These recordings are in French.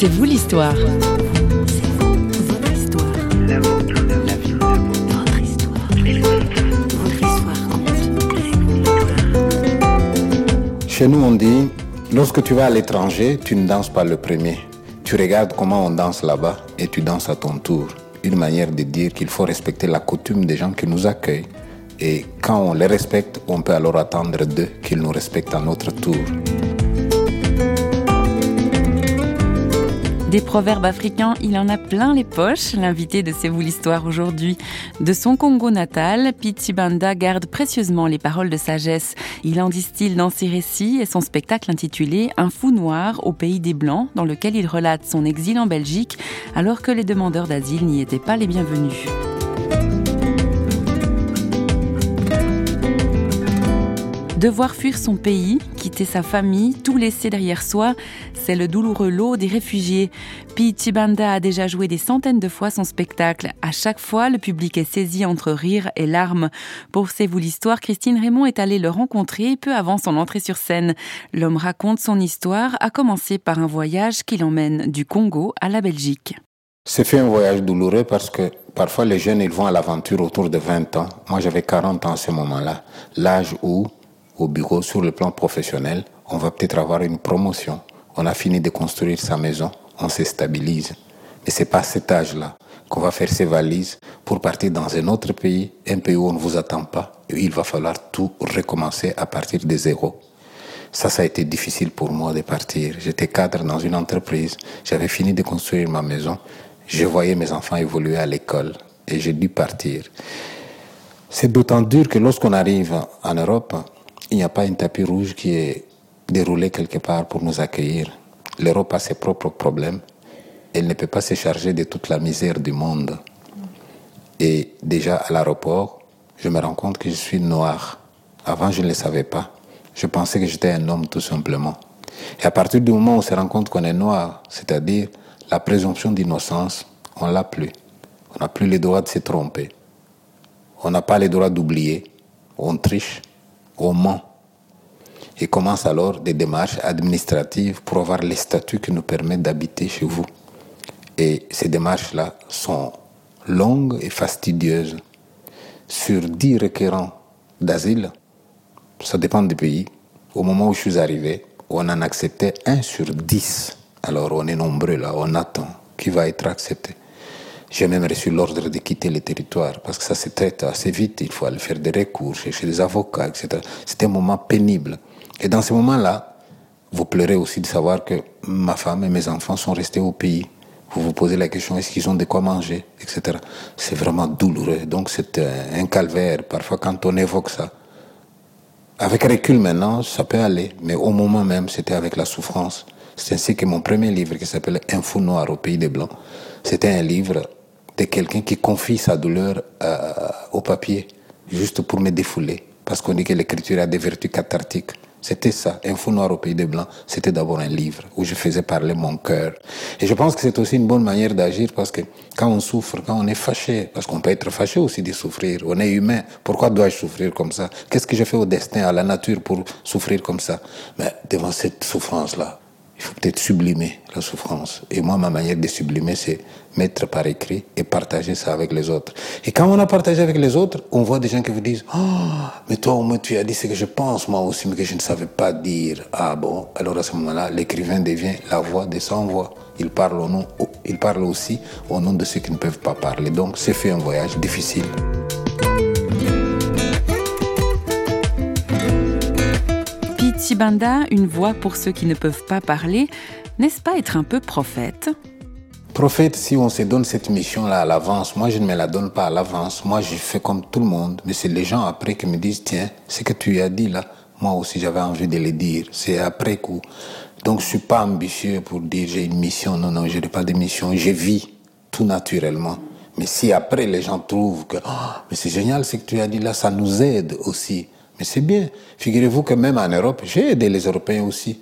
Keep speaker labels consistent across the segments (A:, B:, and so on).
A: C'est vous l'histoire.
B: Chez nous, on dit, lorsque tu vas à l'étranger, tu ne danses pas le premier. Tu regardes comment on danse là-bas et tu danses à ton tour. Une manière de dire qu'il faut respecter la coutume des gens qui nous accueillent. Et quand on les respecte, on peut alors attendre d'eux qu'ils nous respectent à notre tour.
A: Des proverbes africains, il en a plein les poches. L'invité de C'est vous l'histoire aujourd'hui. De son Congo natal, Banda garde précieusement les paroles de sagesse. Il en distille dans ses récits et son spectacle intitulé Un fou noir au pays des Blancs, dans lequel il relate son exil en Belgique, alors que les demandeurs d'asile n'y étaient pas les bienvenus. Devoir fuir son pays, quitter sa famille, tout laisser derrière soi, c'est le douloureux lot des réfugiés. Pete Banda a déjà joué des centaines de fois son spectacle. À chaque fois, le public est saisi entre rire et larmes. Pour C'est vous l'histoire, Christine Raymond est allée le rencontrer peu avant son entrée sur scène. L'homme raconte son histoire, à commencer par un voyage qui l'emmène du Congo à la Belgique.
B: C'est fait un voyage douloureux parce que parfois les jeunes ils vont à l'aventure autour de 20 ans. Moi j'avais 40 ans à ce moment-là, l'âge où au bureau sur le plan professionnel, on va peut-être avoir une promotion. On a fini de construire sa maison, on se stabilise. Mais c'est pas à cet âge-là qu'on va faire ses valises pour partir dans un autre pays, un pays où on ne vous attend pas. Et il va falloir tout recommencer à partir de zéro. Ça, ça a été difficile pour moi de partir. J'étais cadre dans une entreprise. J'avais fini de construire ma maison. Je voyais mes enfants évoluer à l'école et j'ai dû partir. C'est d'autant dur que lorsqu'on arrive en Europe, il n'y a pas un tapis rouge qui est déroulé quelque part pour nous accueillir. L'Europe a ses propres problèmes. Elle ne peut pas se charger de toute la misère du monde. Et déjà à l'aéroport, je me rends compte que je suis noir. Avant, je ne le savais pas. Je pensais que j'étais un homme tout simplement. Et à partir du moment où on se rend compte qu'on est noir, c'est-à-dire la présomption d'innocence, on l'a plus. On n'a plus le droit de se tromper. On n'a pas le droit d'oublier. On triche au Mans et commence alors des démarches administratives pour avoir les statuts qui nous permettent d'habiter chez vous. Et ces démarches-là sont longues et fastidieuses. Sur dix requérants d'asile, ça dépend du pays, au moment où je suis arrivé, on en acceptait un sur dix. Alors on est nombreux là, on attend qui va être accepté. J'ai même reçu l'ordre de quitter le territoire parce que ça se traite assez vite. Il faut aller faire des recours, chercher des avocats, etc. C'était un moment pénible. Et dans ce moment-là, vous pleurez aussi de savoir que ma femme et mes enfants sont restés au pays. Vous vous posez la question, est-ce qu'ils ont de quoi manger, etc. C'est vraiment douloureux. Donc c'est un calvaire. Parfois, quand on évoque ça, avec recul maintenant, ça peut aller. Mais au moment même, c'était avec la souffrance. C'est ainsi que mon premier livre, qui s'appelle Info noir au pays des Blancs, c'était un livre de quelqu'un qui confie sa douleur euh, au papier, juste pour me défouler. Parce qu'on dit que l'écriture a des vertus cathartiques. C'était ça, Info Noir au Pays des Blancs. C'était d'abord un livre où je faisais parler mon cœur. Et je pense que c'est aussi une bonne manière d'agir parce que quand on souffre, quand on est fâché, parce qu'on peut être fâché aussi de souffrir, on est humain. Pourquoi dois-je souffrir comme ça? Qu'est-ce que j'ai fait au destin, à la nature pour souffrir comme ça? Mais devant cette souffrance-là, il faut peut-être sublimer la souffrance. Et moi, ma manière de sublimer, c'est mettre par écrit et partager ça avec les autres. Et quand on a partagé avec les autres, on voit des gens qui vous disent Oh, mais toi, au moins, tu as dit ce que je pense, moi aussi, mais que je ne savais pas dire. Ah bon? Alors à ce moment-là, l'écrivain devient la voix des sans-voix. Il parle, il parle aussi au nom de ceux qui ne peuvent pas parler. Donc, c'est fait un voyage difficile.
A: Sibanda, une voix pour ceux qui ne peuvent pas parler, n'est-ce pas être un peu prophète?
B: Prophète, si on se donne cette mission-là à l'avance, moi je ne me la donne pas à l'avance, moi je fais comme tout le monde, mais c'est les gens après qui me disent, tiens, ce que tu as dit là, moi aussi j'avais envie de le dire, c'est après coup. Donc je suis pas ambitieux pour dire j'ai une mission, non, non, je n'ai pas de mission, je vis tout naturellement. Mais si après les gens trouvent que, oh, mais c'est génial ce que tu as dit là, ça nous aide aussi. Mais c'est bien. Figurez-vous que même en Europe, j'ai aidé les Européens aussi.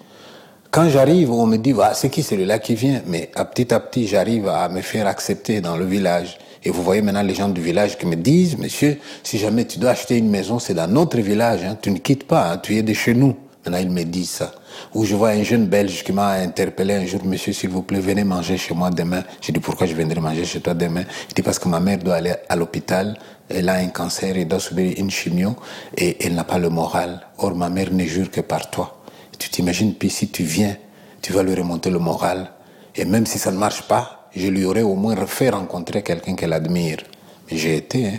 B: Quand j'arrive, on me dit, ah, c'est qui celui-là qui vient? Mais à petit à petit, j'arrive à me faire accepter dans le village. Et vous voyez maintenant les gens du village qui me disent, monsieur, si jamais tu dois acheter une maison, c'est dans notre village, hein, tu ne quittes pas, hein, tu es de chez nous. Maintenant, il me dit ça. Ou je vois un jeune Belge qui m'a interpellé un jour, monsieur, s'il vous plaît, venez manger chez moi demain. J'ai dit, pourquoi je viendrai manger chez toi demain? Il dit, parce que ma mère doit aller à l'hôpital, elle a un cancer, elle doit subir une chimio et elle n'a pas le moral. Or, ma mère ne jure que par toi. Tu t'imagines, puis si tu viens, tu vas lui remonter le moral. Et même si ça ne marche pas, je lui aurais au moins fait rencontrer quelqu'un qu'elle admire. Mais j'ai été, hein.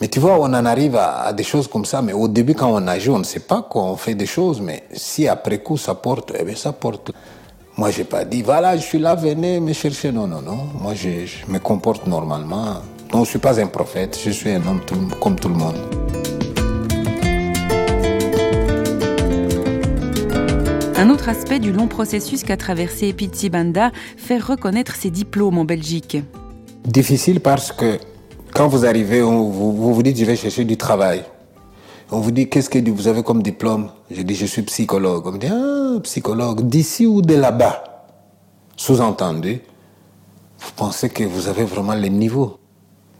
B: Mais tu vois, on en arrive à, des choses comme ça. Mais au début, quand on agit, on ne sait pas qu'on fait des choses. Mais si après coup, ça porte, eh bien, ça porte. Moi, j'ai pas dit, voilà, je suis là, venez me chercher. Non, non, non. Moi, je, me comporte normalement. Non, je suis pas un prophète. Je suis un homme comme tout le monde.
A: Un autre aspect du long processus qu'a traversé Pizzi Banda, faire reconnaître ses diplômes en Belgique.
B: Difficile parce que quand vous arrivez, vous, vous dites je vais chercher du travail. On vous dit qu'est-ce que vous avez comme diplôme? Je dis je suis psychologue. On me dit ah psychologue d'ici ou de là-bas? Sous-entendu, vous pensez que vous avez vraiment les niveaux.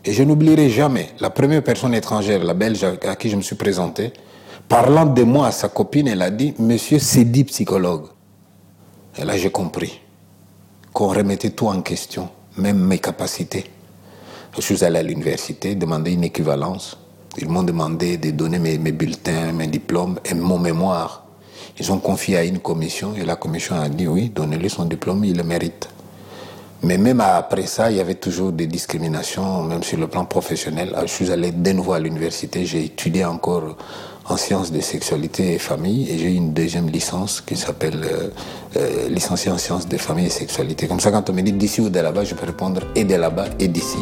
B: Et je n'oublierai jamais la première personne étrangère, la Belge à qui je me suis présenté, parlant de moi à sa copine, elle a dit Monsieur, c'est dit psychologue. Et là, j'ai compris qu'on remettait tout en question, même mes capacités. Je suis allé à l'université demander une équivalence. Ils m'ont demandé de donner mes, bulletins, mes diplômes et mon mémoire. Ils ont confié à une commission et la commission a dit oui, donnez-lui son diplôme, il le mérite. Mais même après ça, il y avait toujours des discriminations, même sur le plan professionnel. Je suis allé de nouveau à l'université, j'ai étudié encore en sciences de sexualité et famille et j'ai eu une deuxième licence qui s'appelle euh, euh, licencié en sciences de famille et sexualité. Comme ça, quand on me dit d'ici ou de là-bas, je peux répondre et de là-bas et d'ici.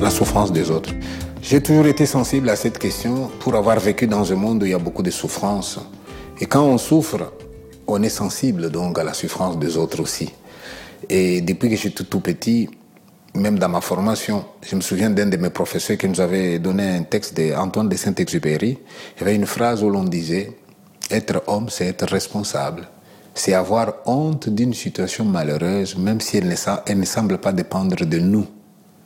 B: La souffrance des autres. J'ai toujours été sensible à cette question pour avoir vécu dans un monde où il y a beaucoup de souffrance. Et quand on souffre, on est sensible donc à la souffrance des autres aussi. Et depuis que j'étais tout petit, même dans ma formation, je me souviens d'un de mes professeurs qui nous avait donné un texte d'Antoine de Saint-Exupéry. Il y avait une phrase où l'on disait Être homme, c'est être responsable. C'est avoir honte d'une situation malheureuse, même si elle ne, elle ne semble pas dépendre de nous.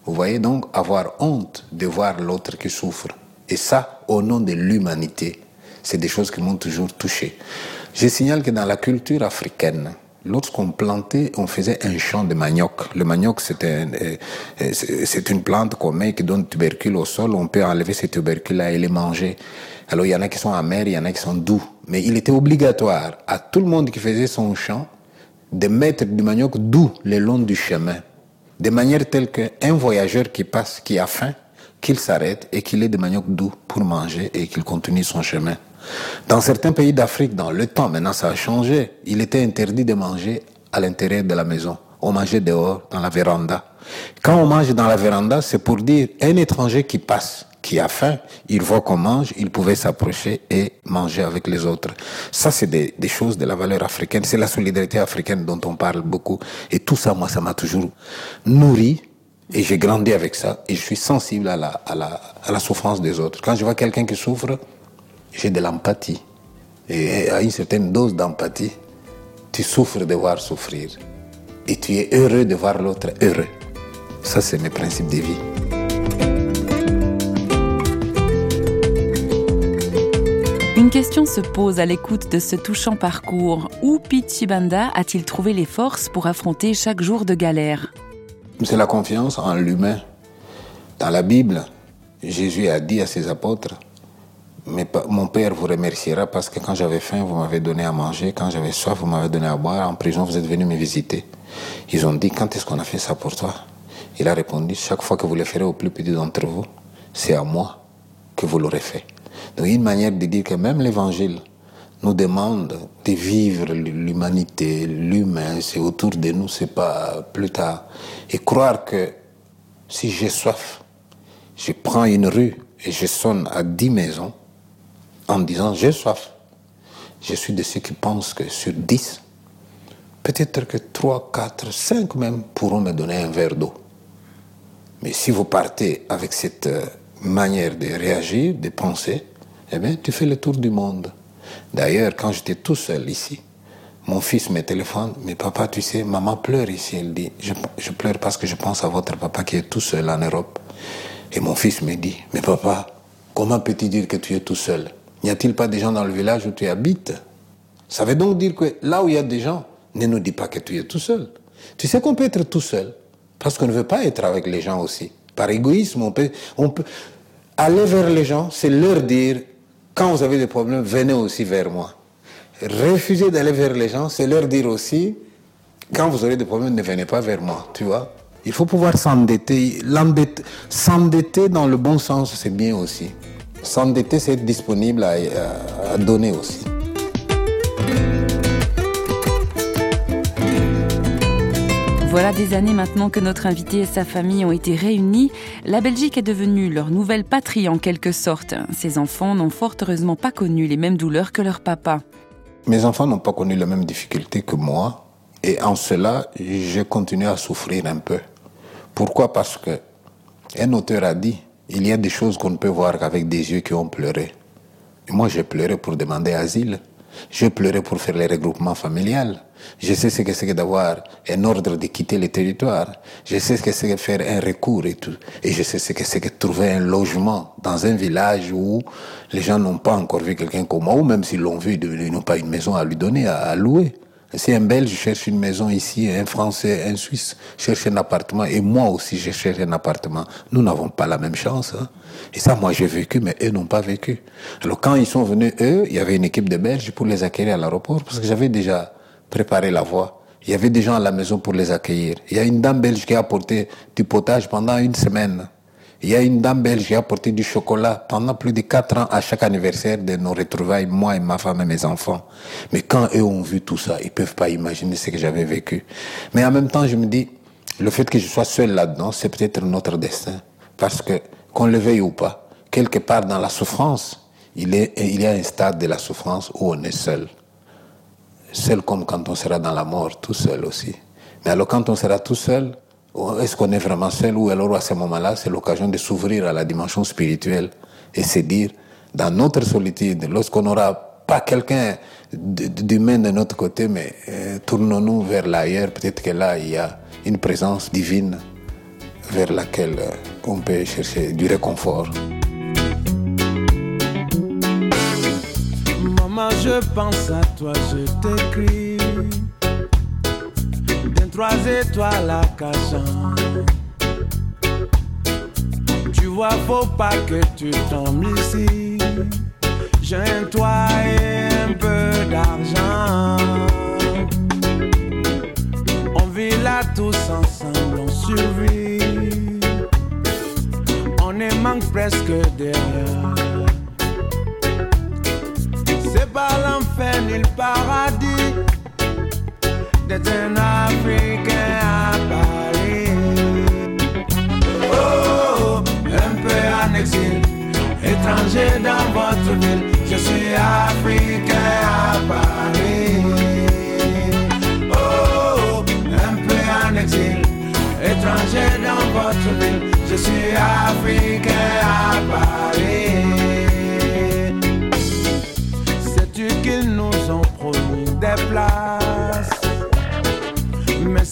B: Vous voyez donc avoir honte de voir l'autre qui souffre. Et ça, au nom de l'humanité, c'est des choses qui m'ont toujours touché. Je signale que dans la culture africaine, Lorsqu'on plantait, on faisait un champ de manioc. Le manioc, euh, euh, c'est une plante qu'on met qui donne tubercule au sol. On peut enlever ces tubercules-là et les manger. Alors, il y en a qui sont amers, il y en a qui sont doux. Mais il était obligatoire à tout le monde qui faisait son champ de mettre du manioc doux le long du chemin. De manière telle qu'un voyageur qui passe, qui a faim, qu'il s'arrête et qu'il ait des manioc doux pour manger et qu'il continue son chemin. Dans certains pays d'Afrique, dans le temps, maintenant ça a changé, il était interdit de manger à l'intérieur de la maison. On mangeait dehors, dans la véranda. Quand on mange dans la véranda, c'est pour dire un étranger qui passe, qui a faim, il voit qu'on mange, il pouvait s'approcher et manger avec les autres. Ça, c'est des, choses de la valeur africaine. C'est la solidarité africaine dont on parle beaucoup. Et tout ça, moi, ça m'a toujours nourri. Et j'ai grandi avec ça. Et je suis sensible à la, souffrance des autres. Quand je vois quelqu'un qui souffre, j'ai de l'empathie. Et à une certaine dose d'empathie, tu souffres de voir souffrir. Et tu es heureux de voir l'autre heureux. Ça, c'est mes principes de vie.
A: Une question se pose à l'écoute de ce touchant parcours. Où Pichibanda a-t-il trouvé les forces pour affronter chaque jour de galère?
B: C'est la confiance en l'humain. Dans la Bible, Jésus a dit à ses apôtres, mon père vous remerciera parce que quand j'avais faim, vous m'avez donné à manger. Quand j'avais soif, vous m'avez donné à boire. En prison, vous êtes venu me visiter. Ils ont dit, quand est-ce qu'on a fait ça pour toi? Il a répondu, chaque fois que vous le ferez au plus petit d'entre vous, c'est à moi que vous l'aurez fait. Donc, une manière de dire que même l'évangile nous demande de vivre l'humanité, l'humain, c'est autour de nous, c'est pas plus tard. Et croire que si j'ai soif, je prends une rue et je sonne à dix maisons, en disant j'ai soif. Je suis de ceux qui pensent que sur 10, peut-être que 3, 4, 5 même pourront me donner un verre d'eau. Mais si vous partez avec cette euh, manière de réagir, de penser, eh bien, tu fais le tour du monde. D'ailleurs, quand j'étais tout seul ici, mon fils me téléphone, mais papa, tu sais, maman pleure ici. Elle dit, je, pleure parce que je pense à votre papa qui est tout seul en Europe. Et mon fils me dit, mais papa, Comment peux-tu dire que tu es tout seul? N'y a-t-il pas des gens dans le village où tu habites Ça veut donc dire que là où il y a des gens, ne nous dis pas que tu es tout seul. Tu sais qu'on peut être tout seul, parce qu'on ne veut pas être avec les gens aussi. Par égoïsme, on peut, on peut aller vers les gens, c'est leur dire, quand vous avez des problèmes, venez aussi vers moi. Refuser d'aller vers les gens, c'est leur dire aussi, quand vous aurez des problèmes, ne venez pas vers moi, tu vois. Il faut pouvoir s'endetter. S'endetter dans le bon sens, c'est bien aussi. S'endetter, c'est être disponible à, à donner aussi.
A: Voilà des années maintenant que notre invité et sa famille ont été réunis. La Belgique est devenue leur nouvelle patrie en quelque sorte. Ses enfants n'ont fort heureusement pas connu les mêmes douleurs que leur papa.
B: Mes enfants n'ont pas connu les mêmes difficultés que moi. Et en cela, j'ai continué à souffrir un peu. Pourquoi? Parce que un auteur a dit, il y a des choses qu'on ne peut voir qu'avec des yeux qui ont pleuré. Et moi, j'ai pleuré pour demander asile. J'ai pleuré pour faire les regroupements familiales. Je sais ce que c'est que d'avoir un ordre de quitter le territoire. Je sais ce que c'est que faire un recours et tout. Et je sais ce que c'est que trouver un logement dans un village où les gens n'ont pas encore vu quelqu'un comme moi, ou même s'ils l'ont vu, ils n'ont pas une maison à lui donner, à louer. Si un Belge cherche une maison ici, un Français, un Suisse cherche un appartement, et moi aussi je cherche un appartement, nous n'avons pas la même chance. Hein. Et ça, moi j'ai vécu, mais eux n'ont pas vécu. Alors quand ils sont venus, eux, il y avait une équipe de Belges pour les accueillir à l'aéroport, parce que j'avais déjà préparé la voie. Il y avait des gens à la maison pour les accueillir. Il y a une dame belge qui a apporté du potage pendant une semaine. Il y a une dame belge qui a apporté du chocolat pendant plus de quatre ans à chaque anniversaire de nos retrouvailles, moi et ma femme et mes enfants. Mais quand eux ont vu tout ça, ils peuvent pas imaginer ce que j'avais vécu. Mais en même temps, je me dis, le fait que je sois seul là-dedans, c'est peut-être notre destin. Parce que, qu'on le veuille ou pas, quelque part dans la souffrance, il, est, il y a un stade de la souffrance où on est seul. Seul comme quand on sera dans la mort, tout seul aussi. Mais alors quand on sera tout seul, est-ce qu'on est vraiment seul ou alors à ce moment-là, c'est l'occasion de s'ouvrir à la dimension spirituelle et se dire, dans notre solitude, lorsqu'on n'aura pas quelqu'un d'humain de notre côté, mais euh, tournons-nous vers l'ailleurs, peut-être que là, il y a une présence divine vers laquelle euh, on peut chercher du réconfort.
C: Maman, je pense à toi, je t'écris trois étoiles à Cachan. Tu vois, faut pas que tu tombes ici. J'ai un toit et un peu d'argent. On vit là tous ensemble, on survit. On ne manque presque de rien. C'est pas l'enfer ni le paradis d'être un Africain à Paris. Oh, un peu en exil, étranger dans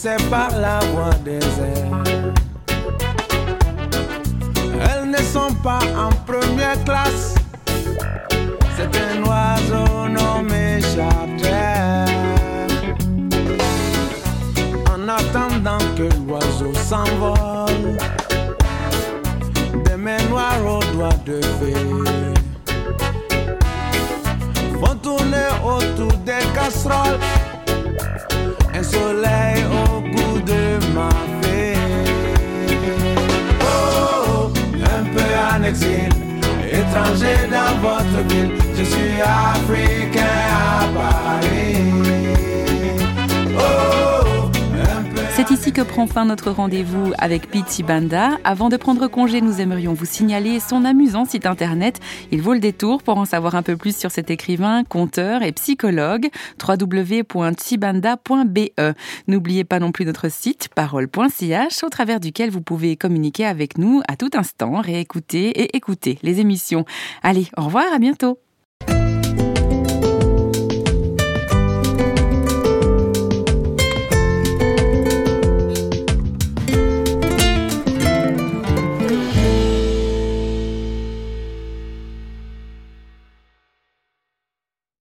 C: c'est par la voie des airs. Elles ne sont pas en première classe, c'est un oiseau nommé charter. En attendant que l'oiseau s'envole, des mains noires aux doigts de fée vont tourner autour des casseroles étranger dans votre ville, je suis africain à Paris.
A: Que prend fin notre rendez-vous avec Pichi Banda. Avant de prendre congé, nous aimerions vous signaler son amusant site internet. Il vaut le détour pour en savoir un peu plus sur cet écrivain, conteur et psychologue www.chibanda.be. N'oubliez pas non plus notre site parole.ch au travers duquel vous pouvez communiquer avec nous à tout instant, réécouter et écouter les émissions. Allez, au revoir, à bientôt.